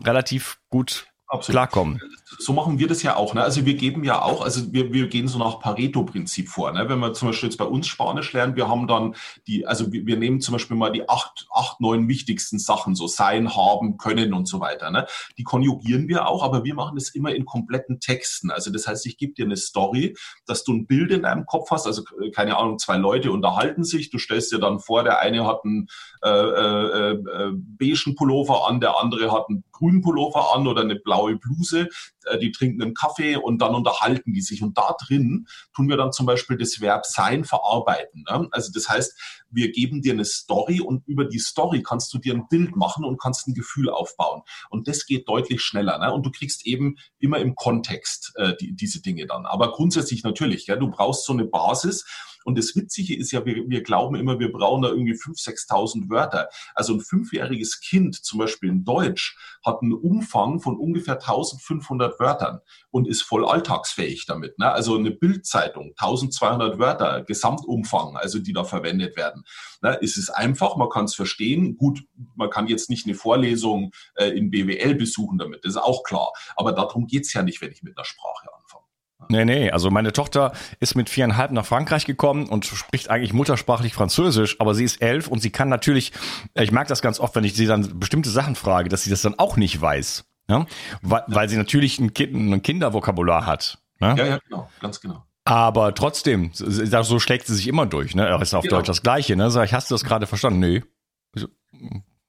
relativ gut Absolut. klarkommen
so machen wir das ja auch. Ne? Also wir geben ja auch, also wir, wir gehen so nach Pareto-Prinzip vor. Ne? Wenn wir zum Beispiel jetzt bei uns Spanisch lernen, wir haben dann die, also wir, wir nehmen zum Beispiel mal die acht, acht, neun wichtigsten Sachen, so sein, haben, können und so weiter. Ne? Die konjugieren wir auch, aber wir machen das immer in kompletten Texten. Also das heißt, ich gebe dir eine Story, dass du ein Bild in deinem Kopf hast, also keine Ahnung, zwei Leute unterhalten sich, du stellst dir dann vor, der eine hat einen äh, äh, äh, beigen Pullover an, der andere hat einen grünen Pullover an oder eine blaue Bluse äh, die trinken einen Kaffee und dann unterhalten die sich. Und da drin tun wir dann zum Beispiel das Verb sein verarbeiten. Ne? Also das heißt, wir geben dir eine Story und über die Story kannst du dir ein Bild machen und kannst ein Gefühl aufbauen. Und das geht deutlich schneller. Ne? Und du kriegst eben immer im Kontext äh, die, diese Dinge dann. Aber grundsätzlich natürlich, du brauchst so eine Basis und das Witzige ist ja, wir, wir glauben immer, wir brauchen da irgendwie 5.000, 6.000 Wörter. Also ein fünfjähriges Kind, zum Beispiel in Deutsch, hat einen Umfang von ungefähr 1.500 Wörtern und ist voll alltagsfähig damit. Ne? Also eine Bildzeitung, 1.200 Wörter, Gesamtumfang, also die da verwendet werden. Ne? Es ist einfach, man kann es verstehen. Gut, man kann jetzt nicht eine Vorlesung äh, in BWL besuchen damit, das ist auch klar. Aber darum geht's ja nicht, wenn ich mit einer Sprache.
Nee, nee, also meine Tochter ist mit viereinhalb nach Frankreich gekommen und spricht eigentlich muttersprachlich Französisch, aber sie ist elf und sie kann natürlich, ich merke das ganz oft, wenn ich sie dann bestimmte Sachen frage, dass sie das dann auch nicht weiß. Ja? Weil, weil sie natürlich ein, kind, ein Kindervokabular hat.
Ne? Ja, ja, genau, ganz genau.
Aber trotzdem, so schlägt sie sich immer durch, ne? Ist auf genau. Deutsch das Gleiche, ne? Sag ich, hast du das gerade verstanden? Nee.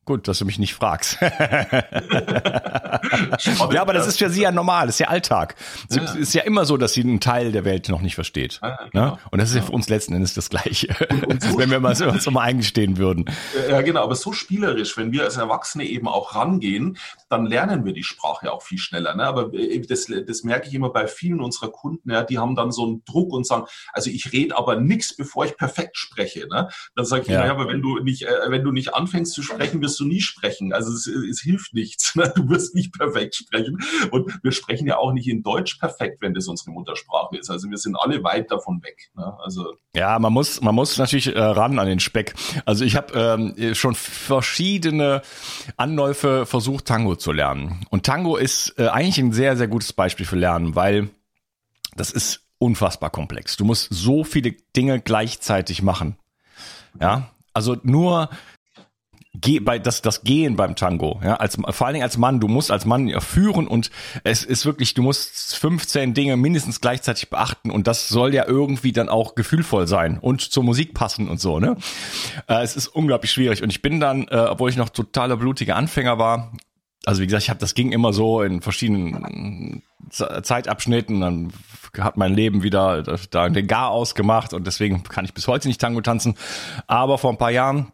Gut, dass du mich nicht fragst. ja, aber das ist für sie ja normal, das ist ja Alltag. Es ja. ist ja immer so, dass sie einen Teil der Welt noch nicht versteht. Ja, ne? genau. Und das ist ja für uns letzten Endes das Gleiche, so wenn wir mal so, uns mal eingestehen würden.
Ja, genau, aber so spielerisch, wenn wir als Erwachsene eben auch rangehen, dann lernen wir die Sprache auch viel schneller. Ne? Aber äh, das, das merke ich immer bei vielen unserer Kunden, ja, die haben dann so einen Druck und sagen, also ich rede aber nichts, bevor ich perfekt spreche. Ne? Dann sage ich, ja. naja, aber wenn du nicht, äh, wenn du nicht anfängst zu sprechen, wirst wirst du nie sprechen. Also es, es hilft nichts. Ne? Du wirst nicht perfekt sprechen. Und wir sprechen ja auch nicht in Deutsch perfekt, wenn das unsere Muttersprache ist. Also wir sind alle weit davon weg. Ne? Also
ja, man muss, man muss natürlich äh, ran an den Speck. Also ich habe ähm, schon verschiedene Anläufe versucht, Tango zu lernen. Und Tango ist äh, eigentlich ein sehr, sehr gutes Beispiel für Lernen, weil das ist unfassbar komplex. Du musst so viele Dinge gleichzeitig machen. Ja, also nur Geh, bei das das Gehen beim Tango, ja, als vor allen Dingen als Mann, du musst als Mann führen und es ist wirklich, du musst 15 Dinge mindestens gleichzeitig beachten und das soll ja irgendwie dann auch gefühlvoll sein und zur Musik passen und so, ne? Äh, es ist unglaublich schwierig und ich bin dann, äh, obwohl ich noch totaler blutiger Anfänger war, also wie gesagt, ich habe das ging immer so in verschiedenen Zeitabschnitten, dann hat mein Leben wieder da den Gar ausgemacht und deswegen kann ich bis heute nicht Tango tanzen, aber vor ein paar Jahren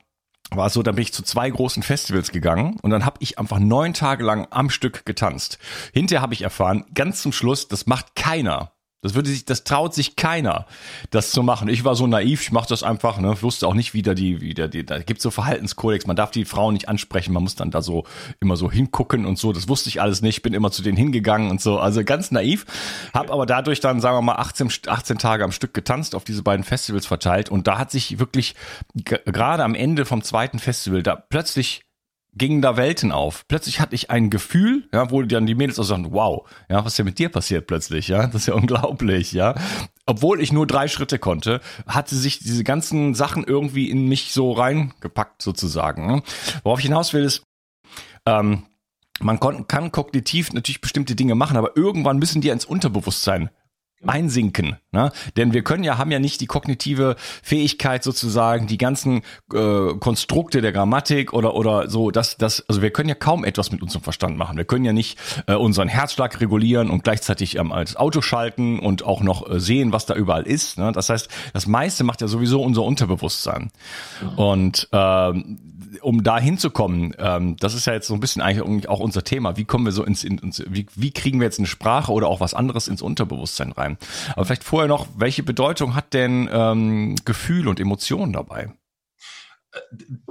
war es so, dann bin ich zu zwei großen Festivals gegangen und dann habe ich einfach neun Tage lang am Stück getanzt. Hinterher habe ich erfahren, ganz zum Schluss, das macht keiner. Das würde sich, das traut sich keiner, das zu machen. Ich war so naiv, ich mache das einfach, ne, wusste auch nicht, wie da die, wie da die, da gibt's so Verhaltenskodex, man darf die Frauen nicht ansprechen, man muss dann da so immer so hingucken und so. Das wusste ich alles nicht, bin immer zu denen hingegangen und so. Also ganz naiv, Hab aber dadurch dann, sagen wir mal, 18, 18 Tage am Stück getanzt, auf diese beiden Festivals verteilt und da hat sich wirklich gerade am Ende vom zweiten Festival da plötzlich gingen da Welten auf. Plötzlich hatte ich ein Gefühl, ja, wo dann die Mädels auch sagen, wow, ja, was ist denn mit dir passiert plötzlich, ja, das ist ja unglaublich, ja. Obwohl ich nur drei Schritte konnte, hatte sich diese ganzen Sachen irgendwie in mich so reingepackt sozusagen. Ne? Worauf ich hinaus will ist, ähm, man kann kognitiv natürlich bestimmte Dinge machen, aber irgendwann müssen die ins Unterbewusstsein einsinken. Ne? Denn wir können ja, haben ja nicht die kognitive Fähigkeit sozusagen, die ganzen äh, Konstrukte der Grammatik oder oder so, dass das, also wir können ja kaum etwas mit unserem Verstand machen. Wir können ja nicht äh, unseren Herzschlag regulieren und gleichzeitig ähm, als Auto schalten und auch noch äh, sehen, was da überall ist. Ne? Das heißt, das meiste macht ja sowieso unser Unterbewusstsein. Und ähm, um da hinzukommen, ähm, das ist ja jetzt so ein bisschen eigentlich auch unser Thema. Wie kommen wir so ins, ins wie, wie kriegen wir jetzt eine Sprache oder auch was anderes ins Unterbewusstsein rein? Aber vielleicht vorher noch, welche Bedeutung hat denn ähm, Gefühl und Emotionen dabei?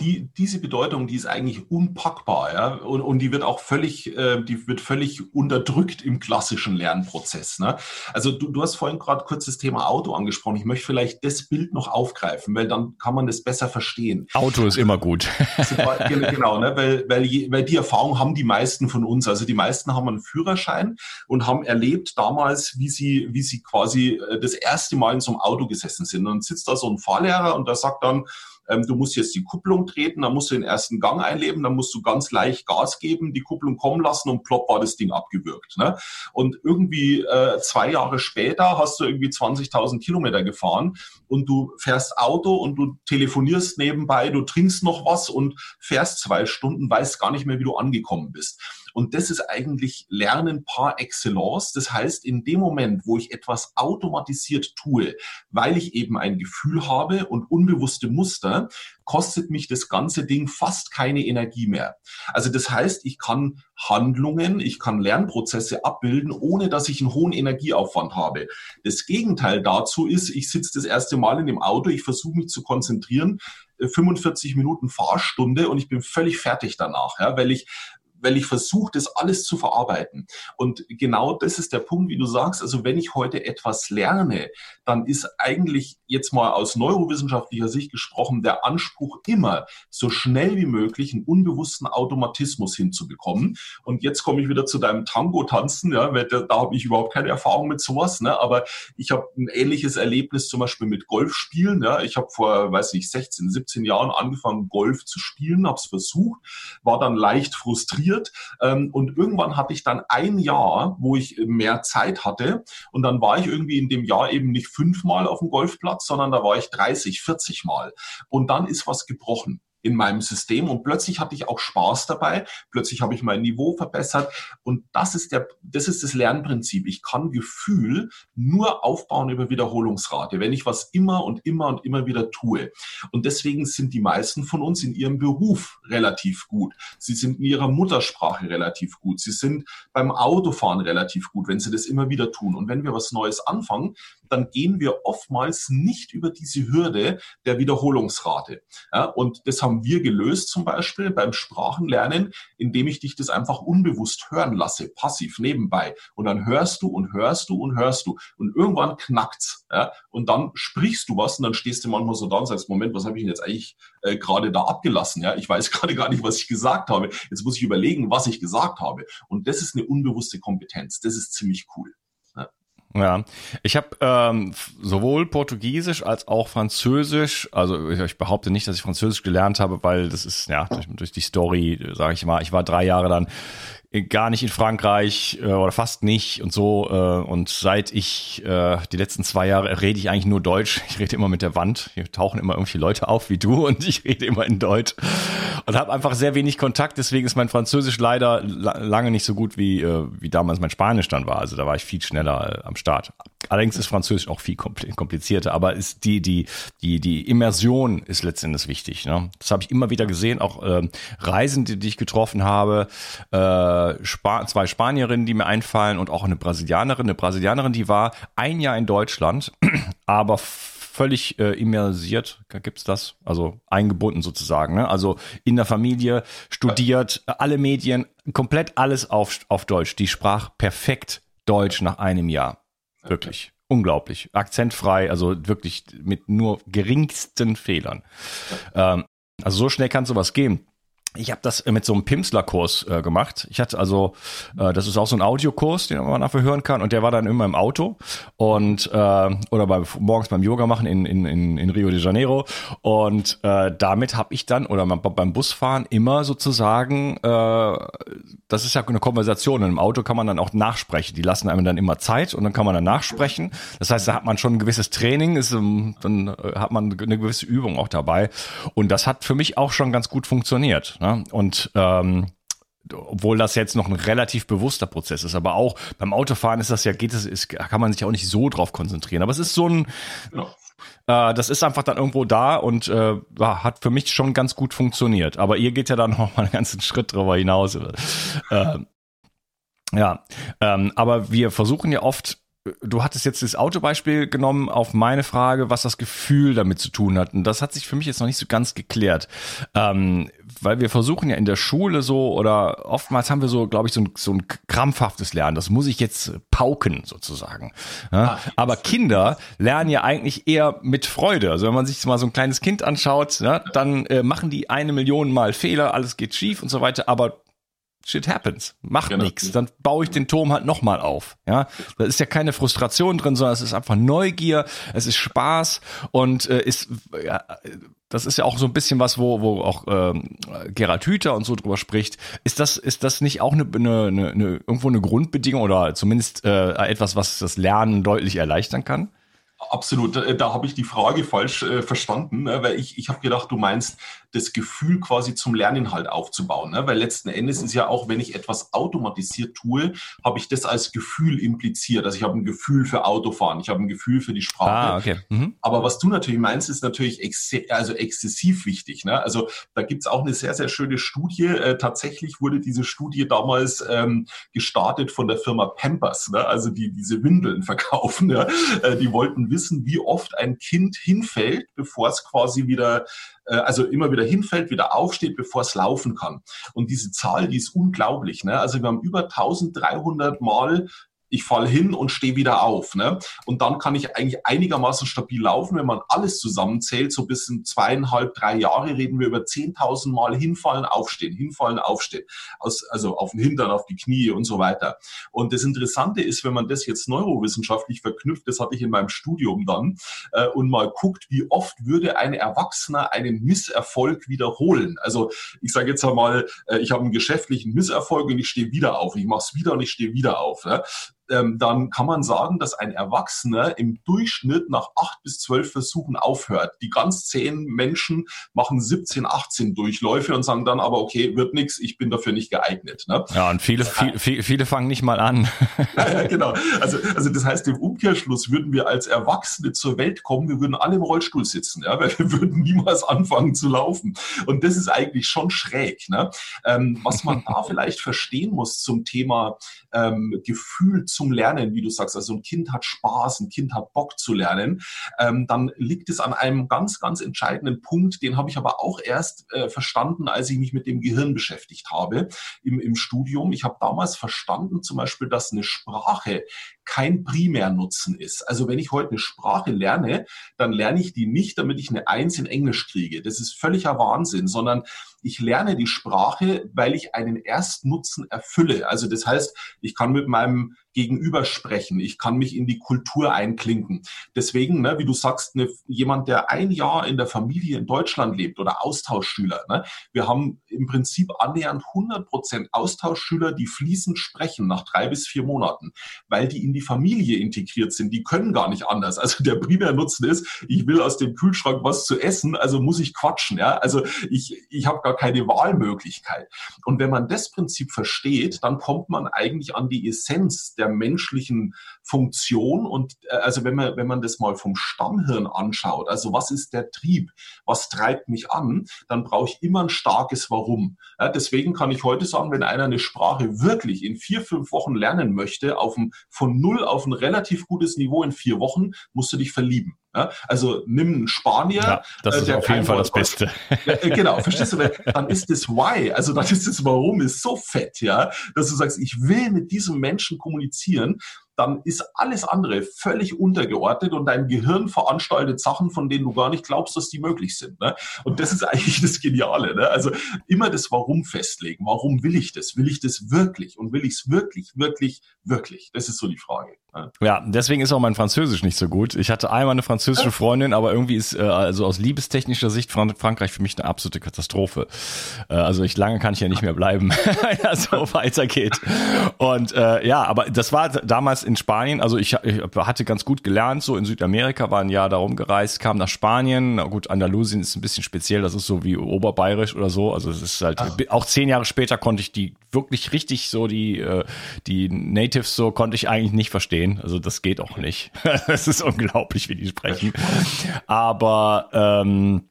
Die, diese Bedeutung, die ist eigentlich unpackbar, ja, und, und die wird auch völlig, äh, die wird völlig unterdrückt im klassischen Lernprozess. Ne? Also du, du hast vorhin gerade kurz das Thema Auto angesprochen. Ich möchte vielleicht das Bild noch aufgreifen, weil dann kann man das besser verstehen.
Auto ist immer gut.
genau, ne? weil, weil, weil die Erfahrung haben die meisten von uns. Also die meisten haben einen Führerschein und haben erlebt damals, wie sie, wie sie quasi äh, das erste Mal in so einem Auto gesessen sind. Und dann sitzt da so ein Fahrlehrer und der sagt dann, ähm, du musst jetzt die Kupplung treten, dann musst du den ersten Gang einleben, dann musst du ganz leicht Gas geben, die Kupplung kommen lassen und plopp war das Ding abgewürgt. Ne? Und irgendwie äh, zwei Jahre später hast du irgendwie 20.000 Kilometer gefahren und du fährst Auto und du telefonierst nebenbei, du trinkst noch was und fährst zwei Stunden, weißt gar nicht mehr, wie du angekommen bist. Und das ist eigentlich Lernen par excellence. Das heißt, in dem Moment, wo ich etwas automatisiert tue, weil ich eben ein Gefühl habe und unbewusste Muster, kostet mich das ganze Ding fast keine Energie mehr. Also das heißt, ich kann Handlungen, ich kann Lernprozesse abbilden, ohne dass ich einen hohen Energieaufwand habe. Das Gegenteil dazu ist, ich sitze das erste Mal in dem Auto, ich versuche mich zu konzentrieren, 45 äh, Minuten Fahrstunde und ich bin völlig fertig danach, ja, weil ich weil ich versuche, das alles zu verarbeiten. Und genau das ist der Punkt, wie du sagst. Also wenn ich heute etwas lerne, dann ist eigentlich jetzt mal aus neurowissenschaftlicher Sicht gesprochen der Anspruch immer, so schnell wie möglich einen unbewussten Automatismus hinzubekommen. Und jetzt komme ich wieder zu deinem Tango-Tanzen, ja, weil da, da habe ich überhaupt keine Erfahrung mit sowas, ne? aber ich habe ein ähnliches Erlebnis zum Beispiel mit Golfspielen. Ja? Ich habe vor, weiß ich, 16, 17 Jahren angefangen, Golf zu spielen, habe es versucht, war dann leicht frustriert probiert ähm, und irgendwann hatte ich dann ein Jahr, wo ich mehr Zeit hatte. Und dann war ich irgendwie in dem Jahr eben nicht fünfmal auf dem Golfplatz, sondern da war ich 30, 40 Mal. Und dann ist was gebrochen in meinem System und plötzlich hatte ich auch Spaß dabei, plötzlich habe ich mein Niveau verbessert und das ist der das ist das Lernprinzip. Ich kann Gefühl nur aufbauen über Wiederholungsrate, wenn ich was immer und immer und immer wieder tue. Und deswegen sind die meisten von uns in ihrem Beruf relativ gut. Sie sind in ihrer Muttersprache relativ gut. Sie sind beim Autofahren relativ gut, wenn sie das immer wieder tun. Und wenn wir was Neues anfangen, dann gehen wir oftmals nicht über diese Hürde der Wiederholungsrate. Ja, und das haben wir gelöst zum Beispiel beim Sprachenlernen, indem ich dich das einfach unbewusst hören lasse, passiv nebenbei. Und dann hörst du und hörst du und hörst du. Und irgendwann knackt's. Ja, und dann sprichst du was und dann stehst du manchmal so da und sagst, Moment, was habe ich denn jetzt eigentlich äh, gerade da abgelassen? Ja, ich weiß gerade gar nicht, was ich gesagt habe. Jetzt muss ich überlegen, was ich gesagt habe. Und das ist eine unbewusste Kompetenz. Das ist ziemlich cool.
Ja, ich habe ähm, sowohl Portugiesisch als auch Französisch, also ich, ich, behaupte nicht, dass ich Französisch gelernt habe, weil das ist, ja, durch, durch die Story, sage ich mal, ich war drei Jahre dann gar nicht in Frankreich äh, oder fast nicht und so. Äh, und seit ich äh, die letzten zwei Jahre rede ich eigentlich nur Deutsch. Ich rede immer mit der Wand. Hier tauchen immer irgendwelche Leute auf wie du und ich rede immer in Deutsch und habe einfach sehr wenig Kontakt. Deswegen ist mein Französisch leider lange nicht so gut wie äh, wie damals mein Spanisch dann war. Also da war ich viel schneller äh, am Start. Allerdings ist Französisch auch viel komplizierter, aber ist die die die die Immersion ist letztendlich wichtig. Ne? Das habe ich immer wieder gesehen. Auch äh, Reisende, die ich getroffen habe. Äh, äh, Spa zwei Spanierinnen, die mir einfallen und auch eine Brasilianerin. Eine Brasilianerin, die war ein Jahr in Deutschland, aber völlig äh, immersiert, gibt's das? Also eingebunden sozusagen. Ne? Also in der Familie, studiert, alle Medien, komplett alles auf, auf Deutsch. Die sprach perfekt Deutsch nach einem Jahr. Wirklich. Unglaublich. Akzentfrei, also wirklich mit nur geringsten Fehlern. Ähm, also so schnell kann sowas gehen ich habe das mit so einem Pimsler-Kurs äh, gemacht. Ich hatte also, äh, das ist auch so ein Audiokurs, den man dafür hören kann. Und der war dann immer im Auto und äh, oder bei, morgens beim Yoga machen in, in, in, in Rio de Janeiro. Und äh, damit habe ich dann oder beim Busfahren immer sozusagen, äh, das ist ja eine Konversation. Und Im Auto kann man dann auch nachsprechen. Die lassen einem dann immer Zeit und dann kann man dann nachsprechen. Das heißt, da hat man schon ein gewisses Training, ist, ähm, dann äh, hat man eine gewisse Übung auch dabei. Und das hat für mich auch schon ganz gut funktioniert. Ne? Und ähm, obwohl das jetzt noch ein relativ bewusster Prozess ist, aber auch beim Autofahren ist das ja, geht es, ist, kann man sich auch nicht so drauf konzentrieren. Aber es ist so ein, äh, das ist einfach dann irgendwo da und äh, hat für mich schon ganz gut funktioniert. Aber ihr geht ja dann noch mal einen ganzen Schritt drüber hinaus. Äh, ja, ähm, aber wir versuchen ja oft du hattest jetzt das Autobeispiel genommen auf meine Frage, was das Gefühl damit zu tun hat. Und das hat sich für mich jetzt noch nicht so ganz geklärt. Ähm, weil wir versuchen ja in der Schule so oder oftmals haben wir so, glaube ich, so ein, so ein krampfhaftes Lernen. Das muss ich jetzt pauken sozusagen. Ja? Ah, Aber Kinder lernen ja eigentlich eher mit Freude. Also wenn man sich mal so ein kleines Kind anschaut, ja, dann äh, machen die eine Million Mal Fehler, alles geht schief und so weiter. Aber shit happens. Macht genau. nichts. Dann baue ich den Turm halt nochmal auf. Ja, da ist ja keine Frustration drin, sondern es ist einfach Neugier, es ist Spaß und äh, ist, ja, das ist ja auch so ein bisschen was, wo, wo auch ähm, Gerald Hüther und so drüber spricht. Ist das, ist das nicht auch eine, eine, eine, irgendwo eine Grundbedingung oder zumindest äh, etwas, was das Lernen deutlich erleichtern kann?
Absolut, da, da habe ich die Frage falsch äh, verstanden, ne? weil ich, ich habe gedacht, du meinst, das Gefühl quasi zum Lernen halt aufzubauen. Ne? Weil letzten Endes ist ja auch, wenn ich etwas automatisiert tue, habe ich das als Gefühl impliziert. Also ich habe ein Gefühl für Autofahren, ich habe ein Gefühl für die Sprache. Ah, okay. Mhm. Aber was du natürlich meinst, ist natürlich ex also exzessiv wichtig. Ne? Also da gibt's auch eine sehr, sehr schöne Studie. Äh, tatsächlich wurde diese Studie damals ähm, gestartet von der Firma Pampers, ne? also die diese Windeln verkaufen. Ne? Äh, die wollten wissen, wie oft ein Kind hinfällt, bevor es quasi wieder also immer wieder hinfällt, wieder aufsteht, bevor es laufen kann. Und diese Zahl, die ist unglaublich. Ne? Also wir haben über 1300 Mal ich falle hin und stehe wieder auf. Ne? Und dann kann ich eigentlich einigermaßen stabil laufen, wenn man alles zusammenzählt, so bis in zweieinhalb, drei Jahre reden wir über 10.000 Mal hinfallen, aufstehen, hinfallen, aufstehen. Aus, also auf den Hintern, auf die Knie und so weiter. Und das Interessante ist, wenn man das jetzt neurowissenschaftlich verknüpft, das hatte ich in meinem Studium dann, äh, und mal guckt, wie oft würde ein Erwachsener einen Misserfolg wiederholen. Also ich sage jetzt einmal, äh, ich habe einen geschäftlichen Misserfolg und ich stehe wieder auf. Ich mache es wieder und ich stehe wieder auf. Ne? Ähm, dann kann man sagen, dass ein Erwachsener im Durchschnitt nach acht bis zwölf Versuchen aufhört. Die ganz zehn Menschen machen 17, 18 Durchläufe und sagen dann aber, okay, wird nichts, ich bin dafür nicht geeignet. Ne?
Ja, und viele, viele, viele fangen nicht mal an.
ja, genau. Also, also das heißt, im Umkehrschluss würden wir als Erwachsene zur Welt kommen, wir würden alle im Rollstuhl sitzen, ja, weil wir würden niemals anfangen zu laufen. Und das ist eigentlich schon schräg. Ne? Ähm, was man da vielleicht verstehen muss zum Thema ähm, Gefühl zum Lernen, wie du sagst, also ein Kind hat Spaß, ein Kind hat Bock zu lernen, ähm, dann liegt es an einem ganz, ganz entscheidenden Punkt, den habe ich aber auch erst äh, verstanden, als ich mich mit dem Gehirn beschäftigt habe im, im Studium. Ich habe damals verstanden zum Beispiel, dass eine Sprache kein Primärnutzen ist. Also wenn ich heute eine Sprache lerne, dann lerne ich die nicht, damit ich eine Eins in Englisch kriege. Das ist völliger Wahnsinn, sondern ich lerne die Sprache, weil ich einen Erstnutzen erfülle. Also das heißt, ich kann mit meinem Gegenüber sprechen, ich kann mich in die Kultur einklinken. Deswegen, ne, wie du sagst, ne, jemand, der ein Jahr in der Familie in Deutschland lebt oder Austauschschüler, ne, wir haben im Prinzip annähernd 100 Prozent Austauschschüler, die fließend sprechen nach drei bis vier Monaten, weil die in die Familie integriert sind. Die können gar nicht anders. Also der Primärnutzen ist, ich will aus dem Kühlschrank was zu essen, also muss ich quatschen. Ja? Also ich, ich habe gar keine Wahlmöglichkeit. Und wenn man das Prinzip versteht, dann kommt man eigentlich an die Essenz der menschlichen Funktion. Und äh, also wenn man, wenn man das mal vom Stammhirn anschaut, also was ist der Trieb? Was treibt mich an? Dann brauche ich immer ein starkes Warum. Ja, deswegen kann ich heute sagen, wenn einer eine Sprache wirklich in vier, fünf Wochen lernen möchte, auf ein, von null auf ein relativ gutes Niveau in vier Wochen, musst du dich verlieben. Ja, also nimm einen Spanier. Ja,
das äh, ist auf jeden Fall das Beste.
Ja, äh, genau, verstehst du? Dann ist das Why, also dann ist das Warum ist so fett, ja, dass du sagst, ich will mit diesem Menschen kommunizieren dann ist alles andere völlig untergeordnet und dein Gehirn veranstaltet Sachen, von denen du gar nicht glaubst, dass die möglich sind. Ne? Und das ist eigentlich das Geniale. Ne? Also immer das Warum festlegen. Warum will ich das? Will ich das wirklich? Und will ich es wirklich, wirklich, wirklich? Das ist so die Frage.
Ja, deswegen ist auch mein Französisch nicht so gut. Ich hatte einmal eine französische Freundin, aber irgendwie ist äh, also aus liebestechnischer Sicht Frankreich für mich eine absolute Katastrophe. Äh, also ich lange kann ich ja nicht mehr bleiben, wenn das so weitergeht. Und äh, ja, aber das war damals in Spanien, also ich, ich, hatte ganz gut gelernt, so in Südamerika, war ein Jahr darum gereist, kam nach Spanien. Na gut, Andalusien ist ein bisschen speziell, das ist so wie Oberbayerisch oder so. Also es ist halt, Ach. auch zehn Jahre später konnte ich die wirklich richtig so, die, äh, die Natives so konnte ich eigentlich nicht verstehen. Also das geht auch nicht. Es ist unglaublich, wie die sprechen. Aber ähm,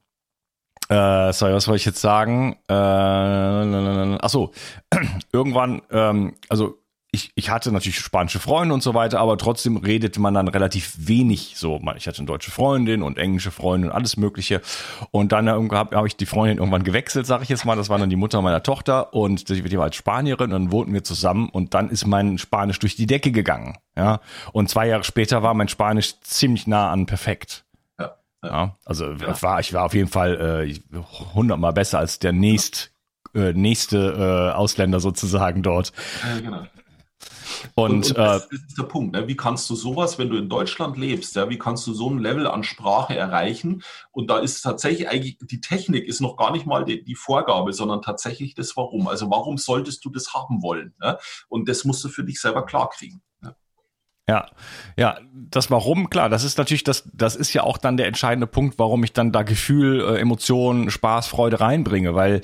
äh, sorry, was wollte ich jetzt sagen? Äh, ach so, irgendwann, ähm, also ich, ich hatte natürlich spanische Freunde und so weiter, aber trotzdem redete man dann relativ wenig so. Ich hatte eine deutsche Freundin und englische Freundin und alles Mögliche. Und dann habe hab ich die Freundin irgendwann gewechselt, sage ich jetzt mal. Das war dann die Mutter meiner Tochter und die, die war als Spanierin und dann wohnten wir zusammen und dann ist mein Spanisch durch die Decke gegangen. Ja. Und zwei Jahre später war mein Spanisch ziemlich nah an perfekt. Ja, ja. also ja. war ich war auf jeden Fall äh, hundertmal besser als der nächst äh, nächste äh, Ausländer sozusagen dort. Ja, genau.
Und, und, und das, äh, das, ist der Punkt. Ne? Wie kannst du sowas, wenn du in Deutschland lebst, ja, wie kannst du so ein Level an Sprache erreichen? Und da ist tatsächlich eigentlich, die Technik ist noch gar nicht mal die, die Vorgabe, sondern tatsächlich das Warum. Also warum solltest du das haben wollen? Ne? Und das musst du für dich selber klar kriegen.
Ja, ja, das Warum, klar, das ist natürlich, das, das ist ja auch dann der entscheidende Punkt, warum ich dann da Gefühl, äh, Emotionen, Spaß, Freude reinbringe, weil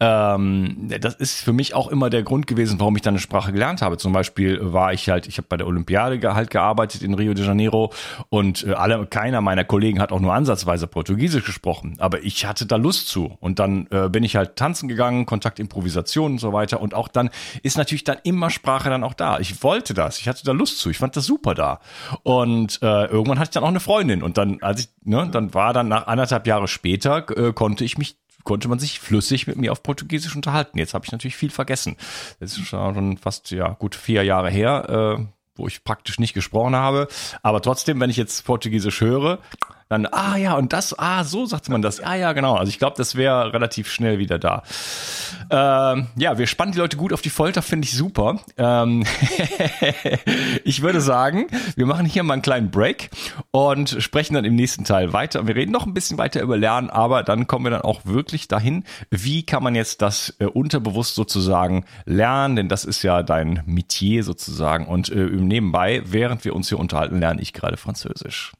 ähm, das ist für mich auch immer der Grund gewesen, warum ich dann eine Sprache gelernt habe. Zum Beispiel war ich halt, ich habe bei der Olympiade halt gearbeitet in Rio de Janeiro und äh, alle, keiner meiner Kollegen hat auch nur ansatzweise Portugiesisch gesprochen, aber ich hatte da Lust zu. Und dann äh, bin ich halt tanzen gegangen, Kontakt, Improvisation und so weiter. Und auch dann ist natürlich dann immer Sprache dann auch da. Ich wollte das, ich hatte da Lust zu, ich fand das das super da. Und äh, irgendwann hatte ich dann auch eine Freundin und dann, als ich, ne, dann war dann nach anderthalb Jahre später, äh, konnte ich mich konnte man sich flüssig mit mir auf Portugiesisch unterhalten. Jetzt habe ich natürlich viel vergessen. Das ist schon fast ja gut vier Jahre her. Äh, wo ich praktisch nicht gesprochen habe. Aber trotzdem, wenn ich jetzt Portugiesisch höre, dann, ah ja, und das, ah, so sagt man das. Ah ja, genau. Also ich glaube, das wäre relativ schnell wieder da. Ähm, ja, wir spannen die Leute gut auf die Folter, finde ich super. Ähm ich würde sagen, wir machen hier mal einen kleinen Break und sprechen dann im nächsten Teil weiter. Wir reden noch ein bisschen weiter über Lernen, aber dann kommen wir dann auch wirklich dahin, wie kann man jetzt das äh, unterbewusst sozusagen lernen, denn das ist ja dein Metier sozusagen. Und äh, nebenbei, während wir uns hier unterhalten, lerne ich gerade Französisch.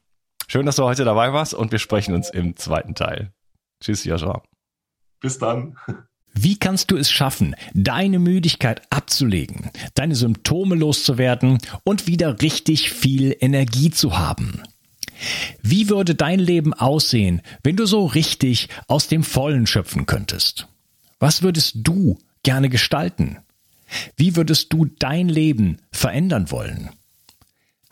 Schön, dass du heute dabei warst und wir sprechen uns im zweiten Teil. Tschüss, Joshua.
Bis dann.
Wie kannst du es schaffen, deine Müdigkeit abzulegen, deine Symptome loszuwerden und wieder richtig viel Energie zu haben? Wie würde dein Leben aussehen, wenn du so richtig aus dem Vollen schöpfen könntest? Was würdest du gerne gestalten? Wie würdest du dein Leben verändern wollen?